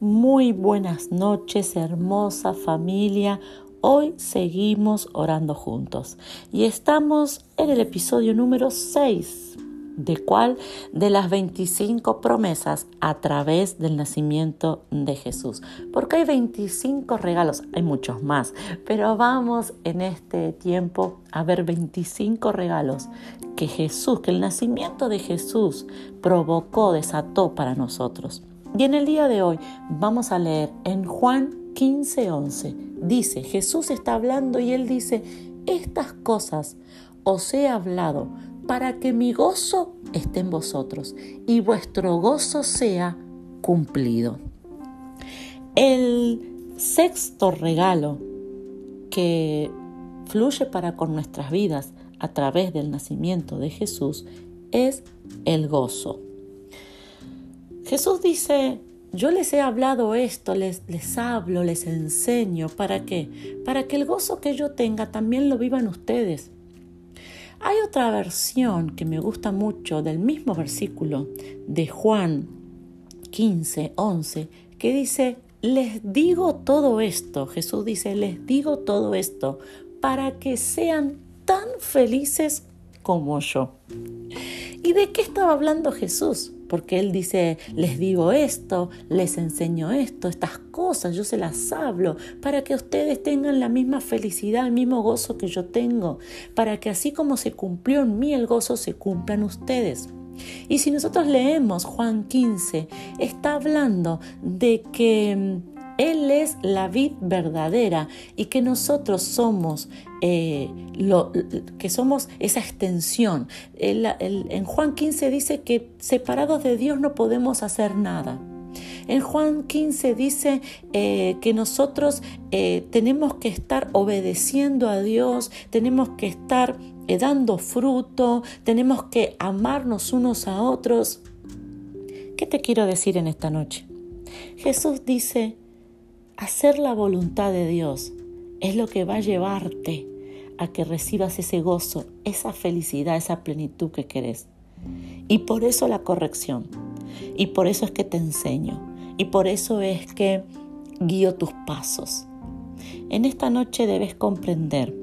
buenas noches, hermosa familia. Hoy seguimos orando juntos y estamos en el episodio número 6, de cuál de las 25 promesas a través del nacimiento de Jesús. Porque hay 25 regalos, hay muchos más, pero vamos en este tiempo a ver 25 regalos que Jesús, que el nacimiento de Jesús provocó, desató para nosotros. Y en el día de hoy vamos a leer en Juan 15:11. Dice, Jesús está hablando y él dice, estas cosas os he hablado para que mi gozo esté en vosotros y vuestro gozo sea cumplido. El sexto regalo que fluye para con nuestras vidas a través del nacimiento de Jesús es el gozo. Jesús dice, yo les he hablado esto, les, les hablo, les enseño, ¿para qué? Para que el gozo que yo tenga también lo vivan ustedes. Hay otra versión que me gusta mucho del mismo versículo de Juan 15, 11, que dice, les digo todo esto, Jesús dice, les digo todo esto, para que sean tan felices como yo. ¿Y de qué estaba hablando Jesús? Porque Él dice, les digo esto, les enseño esto, estas cosas, yo se las hablo, para que ustedes tengan la misma felicidad, el mismo gozo que yo tengo, para que así como se cumplió en mí el gozo, se cumplan ustedes. Y si nosotros leemos Juan 15, está hablando de que mm, él es la vid verdadera y que nosotros somos, eh, lo, que somos esa extensión. en Juan 15 dice que separados de Dios no podemos hacer nada. En Juan 15 dice eh, que nosotros eh, tenemos que estar obedeciendo a Dios, tenemos que estar dando fruto, tenemos que amarnos unos a otros. ¿Qué te quiero decir en esta noche? Jesús dice Hacer la voluntad de Dios es lo que va a llevarte a que recibas ese gozo, esa felicidad, esa plenitud que querés. Y por eso la corrección. Y por eso es que te enseño. Y por eso es que guío tus pasos. En esta noche debes comprender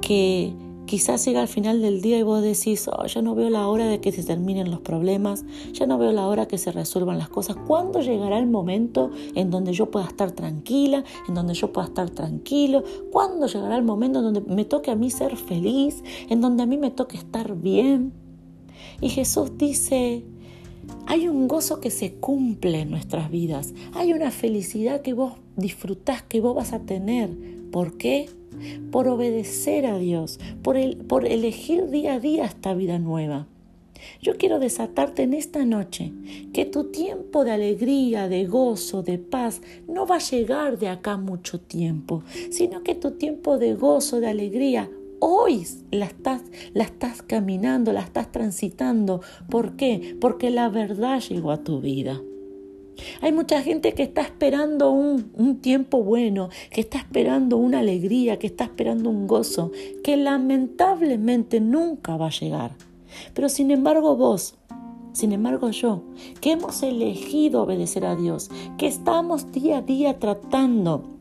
que Quizás llega al final del día y vos decís, oh, ya no veo la hora de que se terminen los problemas, ya no veo la hora que se resuelvan las cosas. ¿Cuándo llegará el momento en donde yo pueda estar tranquila, en donde yo pueda estar tranquilo? ¿Cuándo llegará el momento en donde me toque a mí ser feliz, en donde a mí me toque estar bien? Y Jesús dice, hay un gozo que se cumple en nuestras vidas, hay una felicidad que vos disfrutás, que vos vas a tener. ¿Por qué? Por obedecer a Dios, por, el, por elegir día a día esta vida nueva. Yo quiero desatarte en esta noche que tu tiempo de alegría, de gozo, de paz no va a llegar de acá mucho tiempo, sino que tu tiempo de gozo, de alegría, hoy la estás, la estás caminando, la estás transitando. ¿Por qué? Porque la verdad llegó a tu vida. Hay mucha gente que está esperando un, tiempo bueno, que está esperando una alegría, que está esperando un gozo, que lamentablemente nunca va a llegar. Pero sin embargo vos, sin embargo yo, que hemos elegido obedecer a Dios, que estamos día a día tratando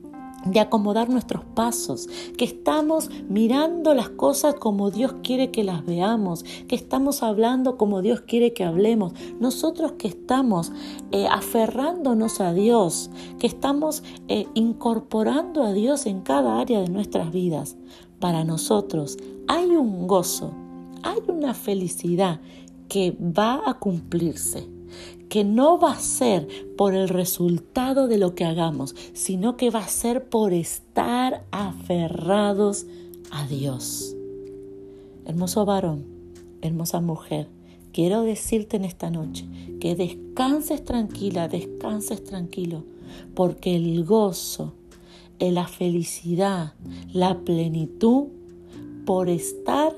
de acomodar nuestros pasos, que estamos mirando las cosas como Dios quiere que las veamos, que estamos hablando como Dios quiere que hablemos, nosotros que estamos eh, aferrándonos a Dios, que estamos eh, incorporando a Dios en cada área de nuestras vidas, para nosotros hay un gozo, hay una felicidad que va a cumplirse que no va a ser por el resultado de lo que hagamos, sino que va a ser por estar aferrados a Dios. Hermoso varón, hermosa mujer, quiero decirte en esta noche que descanses tranquila, descanses tranquilo, porque el gozo, la felicidad, la plenitud, por estar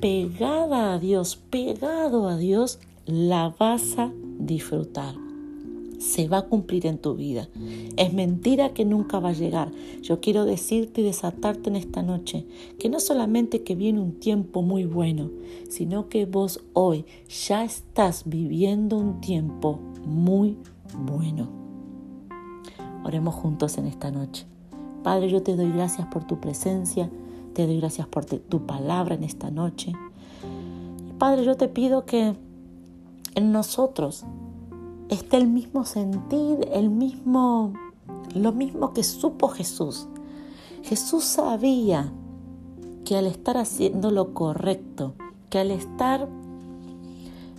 pegada a Dios, pegado a Dios, la vas a disfrutar. Se va a cumplir en tu vida. Es mentira que nunca va a llegar. Yo quiero decirte y desatarte en esta noche que no solamente que viene un tiempo muy bueno, sino que vos hoy ya estás viviendo un tiempo muy bueno. Oremos juntos en esta noche. Padre, yo te doy gracias por tu presencia, te doy gracias por tu palabra en esta noche. Padre, yo te pido que en nosotros esté el mismo sentir, el mismo, lo mismo que supo Jesús. Jesús sabía que al estar haciendo lo correcto, que al estar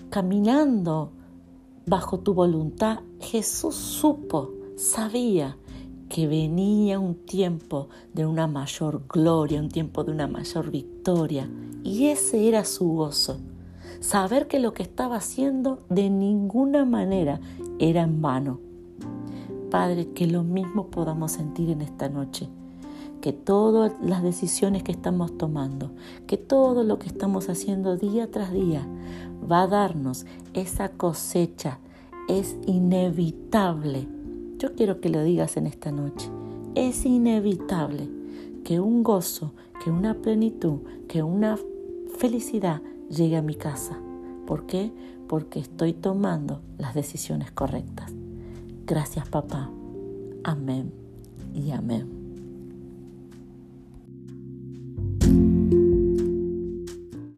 caminando bajo tu voluntad, Jesús supo, sabía que venía un tiempo de una mayor gloria, un tiempo de una mayor victoria. Y ese era su gozo. Saber que lo que estaba haciendo de ninguna manera era en vano. Padre, que lo mismo podamos sentir en esta noche que todas las decisiones que estamos tomando, que todo lo que estamos haciendo día tras día va a darnos esa cosecha, es inevitable. Yo quiero que lo digas en esta noche. Es inevitable que un gozo, que una plenitud, que una felicidad llegue a mi casa. ¿Por qué? Porque estoy tomando las decisiones correctas. Gracias papá. Amén y amén.